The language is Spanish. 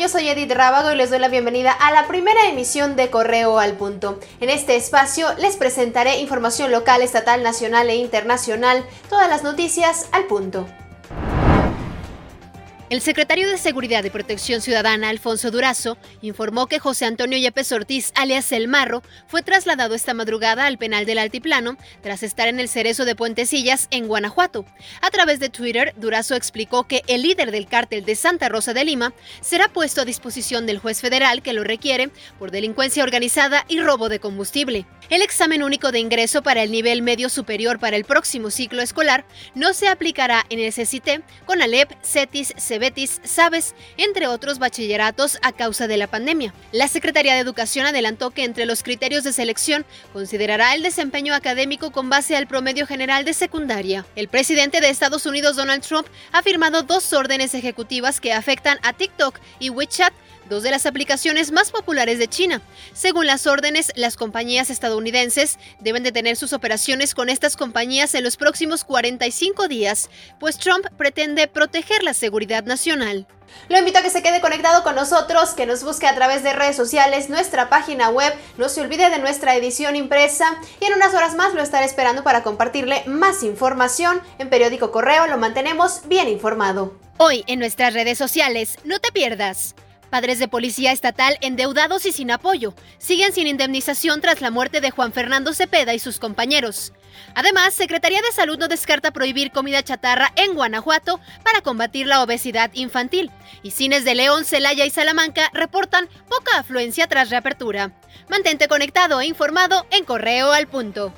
Yo soy Edith Rábago y les doy la bienvenida a la primera emisión de Correo al Punto. En este espacio les presentaré información local, estatal, nacional e internacional, todas las noticias al punto. El secretario de Seguridad y Protección Ciudadana, Alfonso Durazo, informó que José Antonio Yepes Ortiz, alias El Marro, fue trasladado esta madrugada al penal del Altiplano tras estar en el cerezo de Puentecillas, en Guanajuato. A través de Twitter, Durazo explicó que el líder del cártel de Santa Rosa de Lima será puesto a disposición del juez federal que lo requiere por delincuencia organizada y robo de combustible. El examen único de ingreso para el nivel medio superior para el próximo ciclo escolar no se aplicará en el CCT, con Alep, CETIS, Betis, Sabes, entre otros bachilleratos a causa de la pandemia. La Secretaría de Educación adelantó que entre los criterios de selección considerará el desempeño académico con base al promedio general de secundaria. El presidente de Estados Unidos, Donald Trump, ha firmado dos órdenes ejecutivas que afectan a TikTok y WeChat dos de las aplicaciones más populares de China. Según las órdenes, las compañías estadounidenses deben detener sus operaciones con estas compañías en los próximos 45 días, pues Trump pretende proteger la seguridad nacional. Lo invito a que se quede conectado con nosotros, que nos busque a través de redes sociales, nuestra página web, no se olvide de nuestra edición impresa y en unas horas más lo estaré esperando para compartirle más información. En Periódico Correo lo mantenemos bien informado. Hoy en nuestras redes sociales, no te pierdas. Padres de policía estatal endeudados y sin apoyo siguen sin indemnización tras la muerte de Juan Fernando Cepeda y sus compañeros. Además, Secretaría de Salud no descarta prohibir comida chatarra en Guanajuato para combatir la obesidad infantil. Y cines de León, Celaya y Salamanca reportan poca afluencia tras reapertura. Mantente conectado e informado en Correo al Punto.